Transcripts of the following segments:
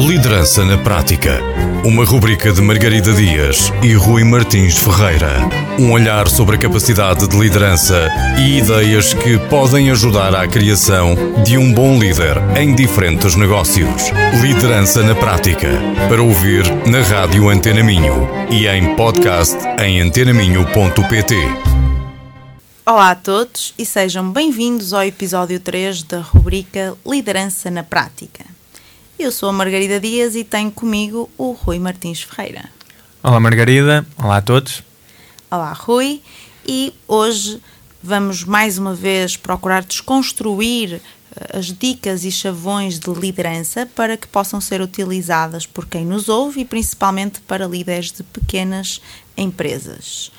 Liderança na Prática. Uma rubrica de Margarida Dias e Rui Martins Ferreira. Um olhar sobre a capacidade de liderança e ideias que podem ajudar à criação de um bom líder em diferentes negócios. Liderança na Prática. Para ouvir na Rádio Antena Minho e em podcast em antenaminho.pt. Olá a todos e sejam bem-vindos ao episódio 3 da rubrica Liderança na Prática. Eu sou a Margarida Dias e tenho comigo o Rui Martins Ferreira. Olá Margarida, olá a todos. Olá Rui, e hoje vamos mais uma vez procurar desconstruir eh, as dicas e chavões de liderança para que possam ser utilizadas por quem nos ouve e principalmente para líderes de pequenas empresas.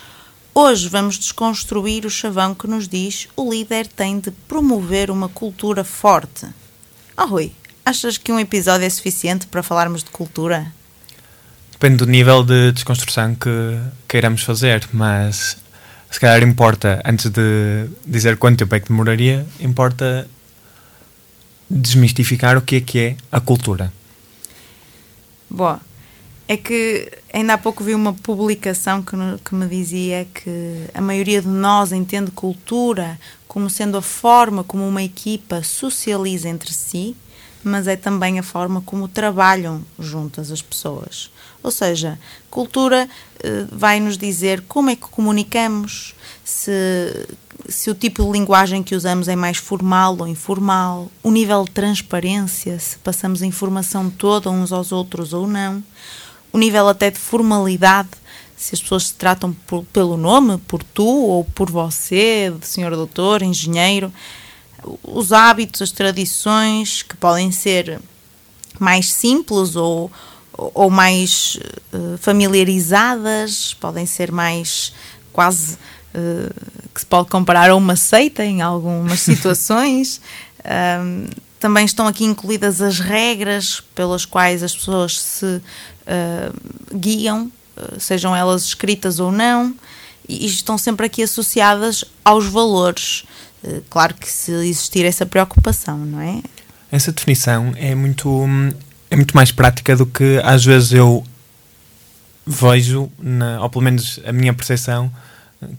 Hoje vamos desconstruir o chavão que nos diz o líder tem de promover uma cultura forte. Oh Rui, Achas que um episódio é suficiente para falarmos de cultura? Depende do nível de desconstrução que queiramos fazer, mas se calhar importa, antes de dizer quanto tempo é que demoraria, importa desmistificar o que é que é a cultura. Bom, é que ainda há pouco vi uma publicação que, que me dizia que a maioria de nós entende cultura como sendo a forma como uma equipa socializa entre si mas é também a forma como trabalham juntas as pessoas. Ou seja, cultura eh, vai nos dizer como é que comunicamos, se, se o tipo de linguagem que usamos é mais formal ou informal, o nível de transparência, se passamos a informação toda uns aos outros ou não, o nível até de formalidade, se as pessoas se tratam por, pelo nome, por tu ou por você, senhor doutor, engenheiro os hábitos, as tradições, que podem ser mais simples ou, ou mais uh, familiarizadas, podem ser mais quase uh, que se pode comparar a uma seita em algumas situações. Um, também estão aqui incluídas as regras pelas quais as pessoas se uh, guiam, sejam elas escritas ou não, e estão sempre aqui associadas aos valores. Eh, claro que se existir essa preocupação, não é? Essa definição é muito, é muito mais prática do que às vezes eu vejo, na, ou pelo menos a minha percepção,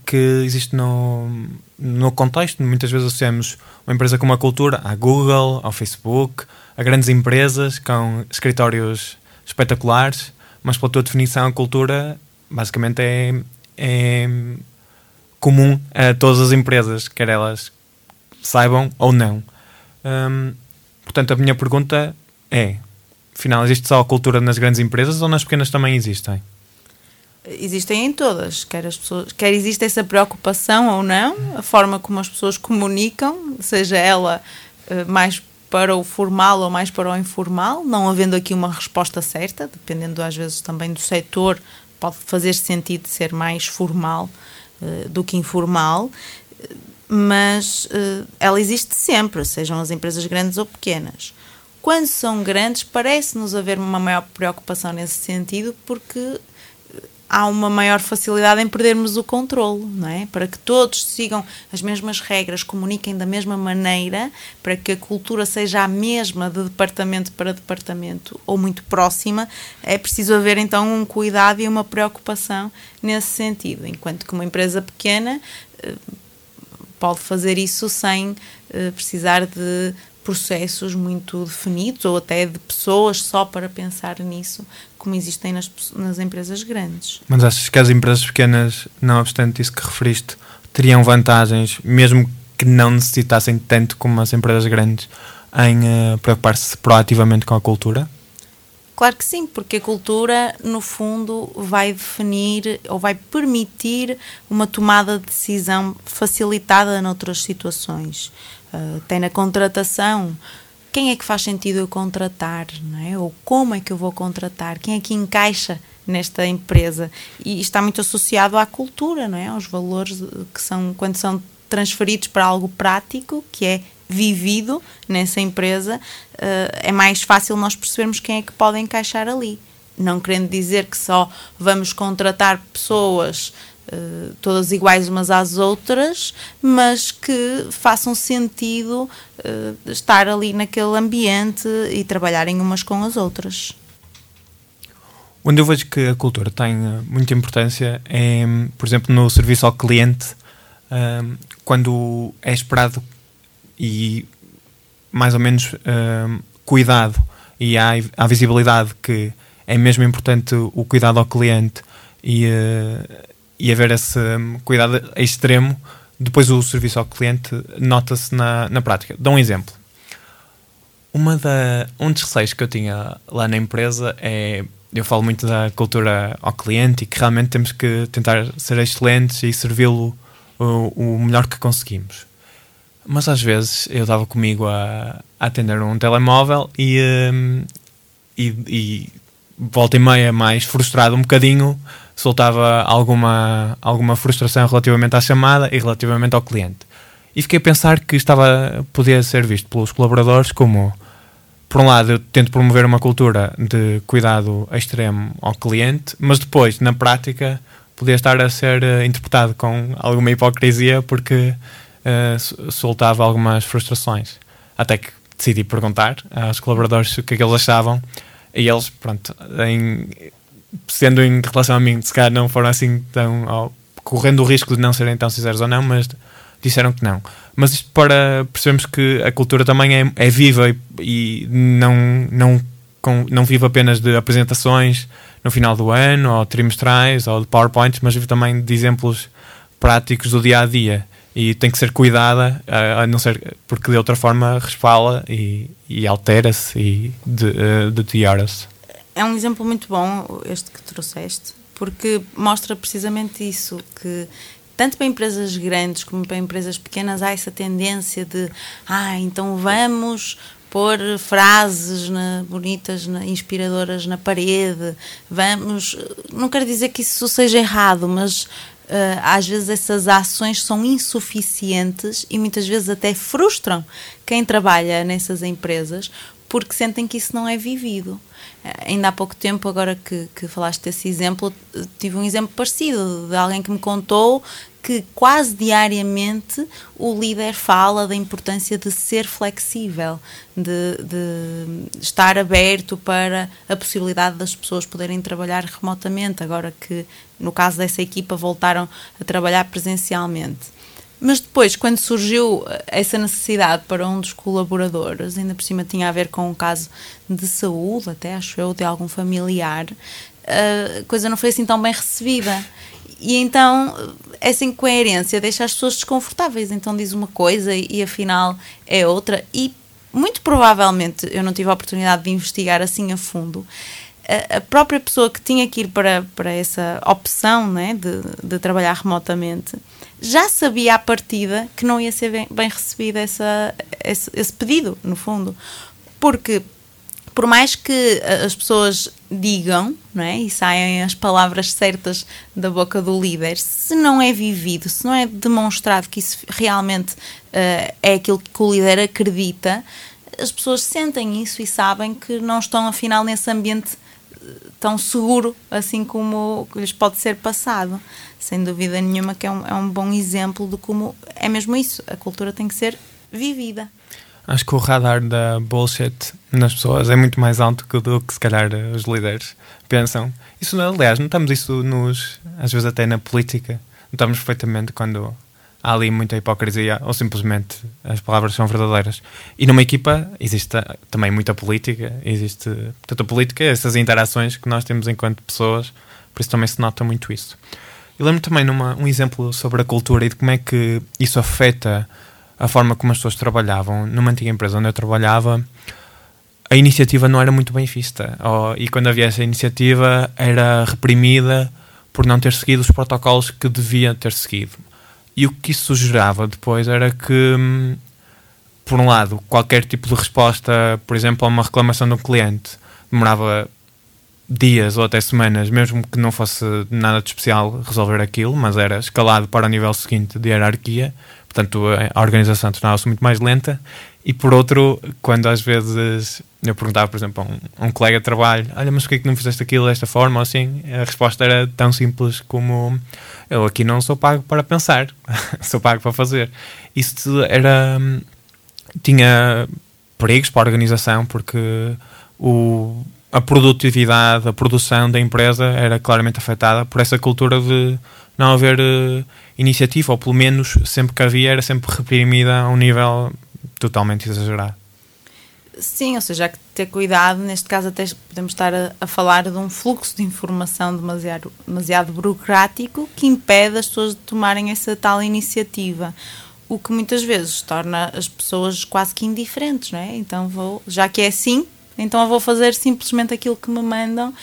que existe no, no contexto. Muitas vezes associamos uma empresa com uma cultura à Google, ao Facebook, a grandes empresas com escritórios espetaculares, mas pela tua definição, a cultura basicamente é, é comum a todas as empresas, quer elas saibam ou não. Hum, portanto, a minha pergunta é: afinal, existe só a cultura nas grandes empresas ou nas pequenas também existem? Existem em todas, quer, as pessoas, quer existe essa preocupação ou não, a forma como as pessoas comunicam, seja ela uh, mais para o formal ou mais para o informal, não havendo aqui uma resposta certa, dependendo às vezes também do setor, pode fazer sentido ser mais formal do que informal, mas uh, ela existe sempre, sejam as empresas grandes ou pequenas. Quando são grandes, parece-nos haver uma maior preocupação nesse sentido, porque há uma maior facilidade em perdermos o controle, não é? Para que todos sigam as mesmas regras, comuniquem da mesma maneira, para que a cultura seja a mesma de departamento para departamento ou muito próxima, é preciso haver então um cuidado e uma preocupação nesse sentido. Enquanto que uma empresa pequena eh, pode fazer isso sem eh, precisar de processos muito definidos ou até de pessoas só para pensar nisso, como existem nas, nas empresas grandes. Mas achas que as empresas pequenas, não obstante isso que referiste, teriam vantagens, mesmo que não necessitassem tanto como as empresas grandes, em uh, preocupar-se proativamente com a cultura? Claro que sim, porque a cultura, no fundo, vai definir ou vai permitir uma tomada de decisão facilitada noutras situações uh, tem na contratação. Quem é que faz sentido eu contratar, não é? Ou como é que eu vou contratar? Quem é que encaixa nesta empresa? E está muito associado à cultura, não é? Aos valores que são, quando são transferidos para algo prático, que é vivido nessa empresa, uh, é mais fácil nós percebermos quem é que pode encaixar ali. Não querendo dizer que só vamos contratar pessoas uh, todas iguais umas às outras, mas que façam sentido uh, estar ali naquele ambiente e trabalharem umas com as outras. Onde eu vejo que a cultura tem muita importância é, por exemplo, no serviço ao cliente, quando é esperado e mais ou menos cuidado e há a visibilidade que é mesmo importante o cuidado ao cliente e, e haver esse um, cuidado extremo, depois o serviço ao cliente nota-se na, na prática. Dou um exemplo. Uma da, um dos receios que eu tinha lá na empresa é. Eu falo muito da cultura ao cliente e que realmente temos que tentar ser excelentes e servi-lo o, o melhor que conseguimos. Mas às vezes eu estava comigo a, a atender um telemóvel e, um, e, e volta e meia mais frustrado um bocadinho, soltava alguma, alguma frustração relativamente à chamada e relativamente ao cliente. E fiquei a pensar que estava, podia ser visto pelos colaboradores como, por um lado, eu tento promover uma cultura de cuidado extremo ao cliente, mas depois, na prática, podia estar a ser uh, interpretado com alguma hipocrisia porque uh, soltava algumas frustrações. Até que decidi perguntar aos colaboradores o que é que eles achavam e eles, pronto, em, sendo em relação a mim, se calhar não foram assim tão. Ó, correndo o risco de não serem tão sinceros ou não, mas disseram que não. Mas isto para percebermos que a cultura também é, é viva e, e, não, não, com, não vive apenas de apresentações no final do ano, ou trimestrais, ou de PowerPoints, mas vive também de exemplos práticos do dia a dia e tem que ser cuidada, a, não ser porque de outra forma respala e, e altera-se e de, deteriora-se. É um exemplo muito bom este que trouxeste, porque mostra precisamente isso, que tanto para empresas grandes como para empresas pequenas há essa tendência de ah, então vamos pôr frases na, bonitas, na, inspiradoras na parede, vamos. Não quero dizer que isso seja errado, mas uh, às vezes essas ações são insuficientes e muitas vezes até frustram quem trabalha nessas empresas porque sentem que isso não é vivido. Uh, ainda há pouco tempo, agora que, que falaste desse exemplo, tive um exemplo parecido de alguém que me contou que quase diariamente o líder fala da importância de ser flexível, de, de, estar aberto para a possibilidade das pessoas poderem trabalhar remotamente, agora que, no caso dessa equipa, voltaram a trabalhar presencialmente. Mas depois, quando surgiu essa necessidade para um dos colaboradores, ainda por cima tinha a ver com um caso de saúde, até acho eu, de algum familiar, a coisa não foi assim tão bem recebida. E então essa incoerência deixa as pessoas desconfortáveis. Então diz uma coisa e, afinal é outra. E muito provavelmente eu não tive a oportunidade de investigar assim a fundo. A, a própria pessoa que tinha que ir para, para essa opção né, de, de trabalhar remotamente já sabia à partida que não ia ser bem, bem recebido essa, esse, esse pedido, no fundo. Porque por mais que eh, as pessoas digam não é? e saiam as palavras certas da boca do líder, se não é vivido, se não é demonstrado que isso realmente uh, é aquilo que o líder acredita, as pessoas sentem isso e sabem que não estão afinal nesse ambiente tão seguro assim como lhes pode ser passado. Sem dúvida nenhuma que é um, é um bom exemplo de como é mesmo isso, a cultura tem que ser vivida acho que o radar da bullshit nas pessoas é muito mais alto do que se calhar os líderes pensam. Isso, aliás, notamos isso nos, às vezes até na política. Notamos perfeitamente quando há ali muita hipocrisia ou simplesmente as palavras são verdadeiras. E numa equipa existe também muita política, existe tanta política, essas interações que nós temos enquanto pessoas, por isso também se nota muito isso. Eu lembro também numa, um exemplo sobre a cultura e de como é que isso afeta a forma como as pessoas trabalhavam. Numa antiga empresa onde eu trabalhava, a iniciativa não era muito bem vista. E quando havia essa iniciativa, era reprimida por não ter seguido os protocolos que devia ter seguido. E o que isso gerava depois era que, hum, por um lado, qualquer tipo de resposta, por exemplo, a uma reclamação de um cliente, demorava dias ou até semanas, mesmo que não fosse nada de especial resolver aquilo, mas era escalado para o nível seguinte de hierarquia, portanto a organização tornava-se muito mais lenta E por outro, quando às vezes eu perguntava, por exemplo, a um, a um colega de trabalho: Olha, mas por que, que não fizeste aquilo desta forma ou assim? A resposta era tão simples como: Eu aqui não sou pago para pensar, sou pago para fazer. Isso era. tinha perigos para a organização, porque o, a produtividade, a produção da empresa era claramente afetada por essa cultura de não haver uh, iniciativa, ou pelo menos sempre que havia era sempre reprimida a um nível totalmente exagerado. Sim, ou seja, há que ter cuidado. Neste caso, até podemos estar a, a, falar de um fluxo de informação demasiado, demasiado burocrático que impede as pessoas de tomarem essa tal iniciativa. O que muitas vezes torna as pessoas quase que indiferentes, não é? Então, vou, já que é assim, então eu vou fazer simplesmente aquilo que me mandam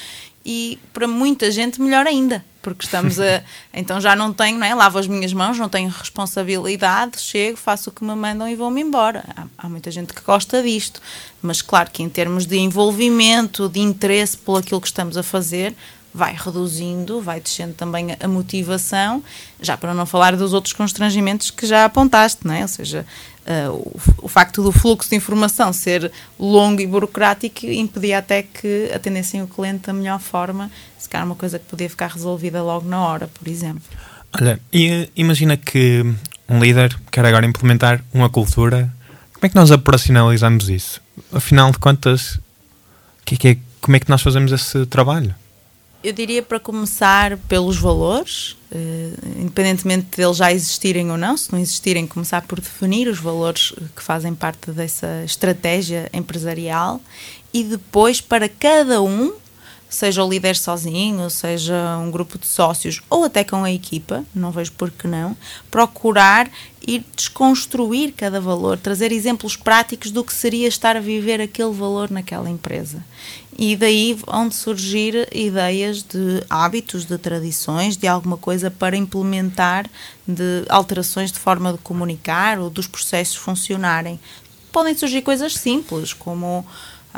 e para muita gente melhor ainda, porque estamos a. então já não tenho, não é? Lavo as minhas mãos, não tenho responsabilidade, chego, faço o que me mandam e vou-me embora. Há, há, muita gente que gosta disto, mas claro que em termos de envolvimento, de interesse por aquilo que estamos a fazer, vai reduzindo, vai descendo também a motivação, já para não falar dos outros constrangimentos que já apontaste, não é? Ou seja, uh, o, o, facto do fluxo de informação ser longo e burocrático impedia até que atendessem o cliente da melhor forma, se calhar uma coisa que podia ficar resolvida logo na hora, por exemplo. Olha, e imagina que um líder quer agora implementar uma cultura, como é que nós operacionalizamos isso? Afinal de contas, que é é, como é que nós fazemos esse trabalho? Eu diria para começar pelos valores, uh, independentemente de eles já existirem ou não, se não existirem, começar por definir os valores que fazem parte dessa estratégia empresarial e depois para cada um seja o líder sozinho, seja um grupo de sócios ou até com a equipa, não vejo por que não, procurar ir desconstruir cada valor, trazer exemplos práticos do que seria estar a viver aquele valor naquela empresa. E daí vão surgir ideias de hábitos, de tradições, de alguma coisa para implementar, de alterações de forma de comunicar ou dos processos funcionarem. Podem surgir coisas simples, como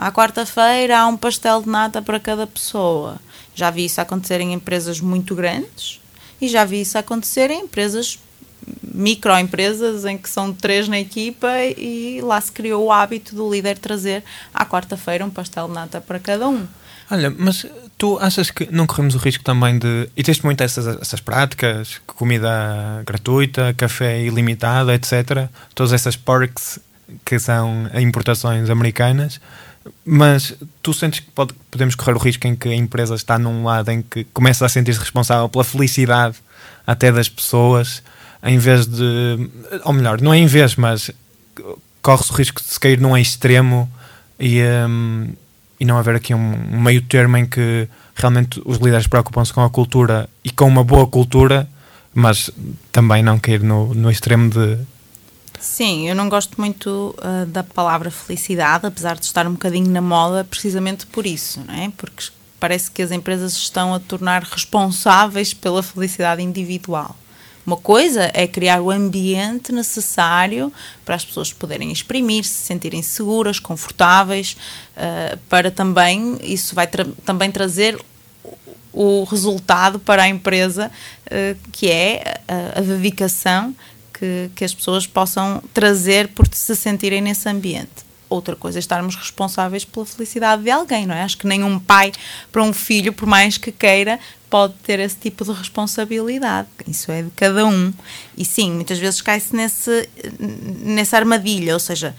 à quarta-feira há um pastel de nata para cada pessoa. Já vi isso acontecer em empresas muito grandes e já vi isso acontecer em empresas microempresas em que são três na equipa e lá se criou o hábito do líder trazer à quarta-feira um pastel de nata para cada um. Olha, mas tu achas que não corremos o risco também de. E tens muito essas, essas práticas, comida gratuita, café ilimitado, etc. Todas essas perks que são importações americanas mas tu sentes que pode, podemos correr o risco em que a empresa está num lado em que começa a sentir-se responsável pela felicidade até das pessoas, em vez de. Ou melhor, não é em vez, mas corre-se o risco de se cair num extremo e, um, e não haver aqui um, um meio termo em que realmente os líderes preocupam-se com a cultura e com uma boa cultura, mas também não cair no, no extremo de Sim, eu não gosto muito uh, da palavra felicidade, apesar de estar um bocadinho na moda, precisamente por isso, não é? Porque parece que as empresas estão a tornar responsáveis pela felicidade individual. Uma coisa é criar o ambiente necessário para as pessoas poderem exprimir, se sentirem seguras, confortáveis, uh, para também, isso vai tra também trazer o resultado para a empresa, uh, que é a, a dedicação que, que as pessoas possam trazer por se sentirem nesse ambiente. Outra coisa é estarmos responsáveis pela felicidade de alguém, não é? Acho que nenhum pai para um filho, por mais que queira, pode ter esse tipo de responsabilidade. Isso é de cada um. E sim, muitas vezes cai-se nessa armadilha, ou seja,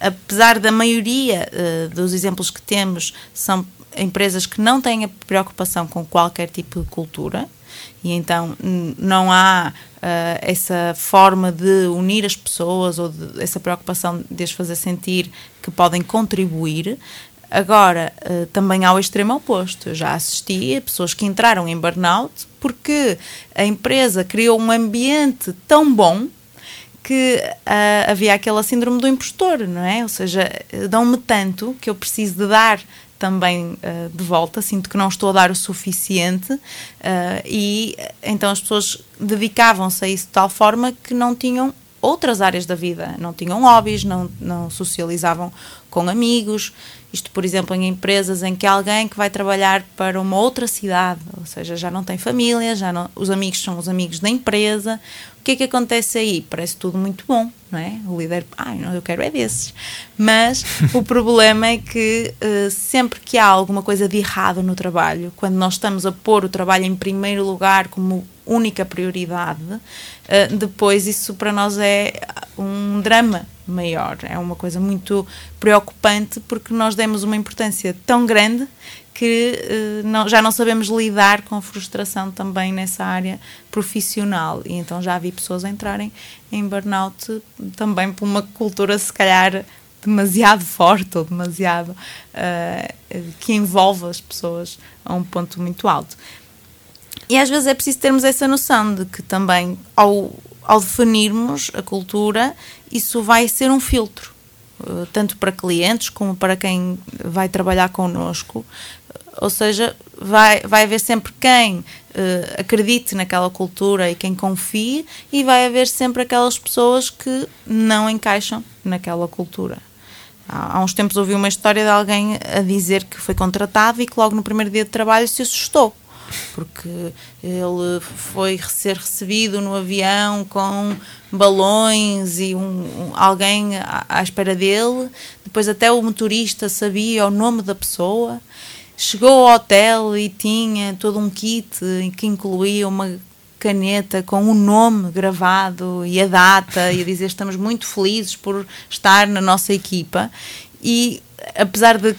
apesar da maioria uh, dos exemplos que temos são empresas que não têm a preocupação com qualquer tipo de cultura, e então não há uh, essa forma de unir as pessoas ou de, essa preocupação de as fazer sentir que podem contribuir. Agora, uh, também há o extremo oposto. Eu já assisti a pessoas que entraram em burnout porque a empresa criou um ambiente tão bom que uh, havia aquela síndrome do impostor, não é? Ou seja, dão-me tanto que eu preciso de dar também uh, de volta, sinto que não estou a dar o suficiente uh, e então as pessoas dedicavam-se a isso de tal forma que não tinham outras áreas da vida. Não tinham hobbies, não, não socializavam com amigos. Isto, por exemplo, em empresas em que alguém que vai trabalhar para uma outra cidade, ou seja, já não tem família, já não, os amigos são os amigos da empresa. O que é que acontece aí? Parece tudo muito bom, não é? O líder, ai, não, eu quero é desses. Mas o problema é que uh, sempre que há alguma coisa de errado no trabalho, quando nós estamos a pôr o trabalho em primeiro lugar como única prioridade, uh, depois isso para nós é um drama maior. É uma coisa muito preocupante porque nós demos uma importância tão grande que uh, não, já não sabemos lidar com a frustração também nessa área profissional. E então já vi pessoas entrarem em burnout também por uma cultura, se calhar, demasiado forte ou demasiado uh, que envolve as pessoas a um ponto muito alto. E às vezes é preciso termos essa noção de que também, ao, ao definirmos a cultura, isso vai ser um filtro, uh, tanto para clientes como para quem vai trabalhar connosco. Ou seja, vai, vai haver sempre quem uh, acredite naquela cultura e quem confie, e vai haver sempre aquelas pessoas que não encaixam naquela cultura. Há, há uns tempos ouvi uma história de alguém a dizer que foi contratado e que logo no primeiro dia de trabalho se assustou porque ele foi ser recebido no avião com balões e um, alguém à, à, espera dele. Depois até o motorista sabia o nome da pessoa. Chegou ao hotel e tinha todo um kit que incluía uma caneta com o nome gravado e a data e a dizer estamos muito felizes por estar na nossa equipa e apesar de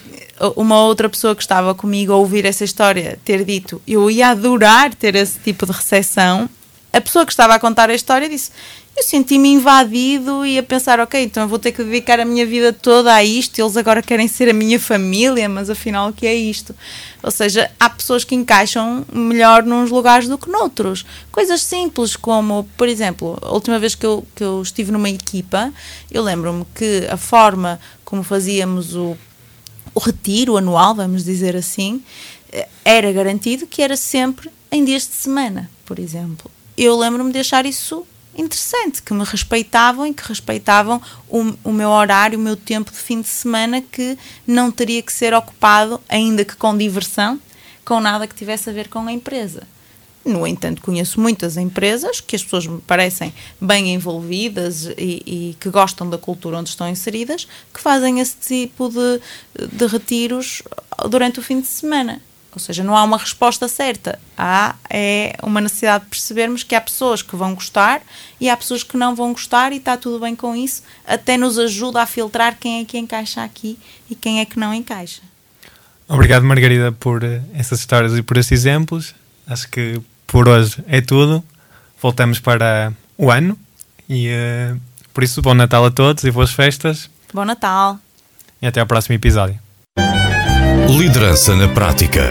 uma outra pessoa que estava comigo a ouvir essa história ter dito eu ia adorar ter esse tipo de recepção, a pessoa que estava a contar a história disse eu senti-me invadido e a pensar, ok, então eu vou ter que dedicar a minha vida toda a isto, eles agora querem ser a minha família, mas afinal o que é isto? Ou seja, há pessoas que encaixam melhor nos lugares do que noutros. Coisas simples como, por exemplo, a última vez que eu, que eu estive numa equipa, eu lembro-me que a forma como fazíamos o o retiro anual, vamos dizer assim, eh, era garantido que era sempre em dias de semana, por exemplo. Eu lembro-me de achar isso interessante, que me respeitavam e que respeitavam o, o meu horário, o meu tempo de fim de semana, que não teria que ser ocupado, ainda que com diversão, com nada que tivesse a ver com a empresa. No entanto, conheço muitas empresas que as pessoas me parecem bem envolvidas e, e, que gostam da cultura onde estão inseridas, que fazem esse tipo de, de retiros durante o fim de semana. Ou seja, não há uma resposta certa. Há é uma necessidade de percebermos que há pessoas que vão gostar e há pessoas que não vão gostar e está tudo bem com isso. Até nos ajuda a filtrar quem é que encaixa aqui e quem é que não encaixa. Obrigado, Margarida, por eh, essas histórias e por esses exemplos. Acho que por hoje é tudo. Voltamos para o ano e uh, por isso, bom Natal a todos e boas festas. Bom Natal. E até ao próximo episódio. Liderança na Prática.